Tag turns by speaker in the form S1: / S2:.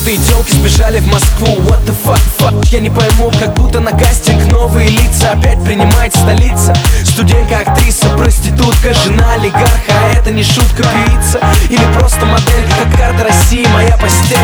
S1: Крутые телки сбежали в Москву. What the fuck, fuck? Я не пойму, как будто на кастинг Новые лица опять принимает столица. Студентка, актриса, проститутка Жена олигарха, а это не шутка Певица. Или просто модель Как карта России, моя постель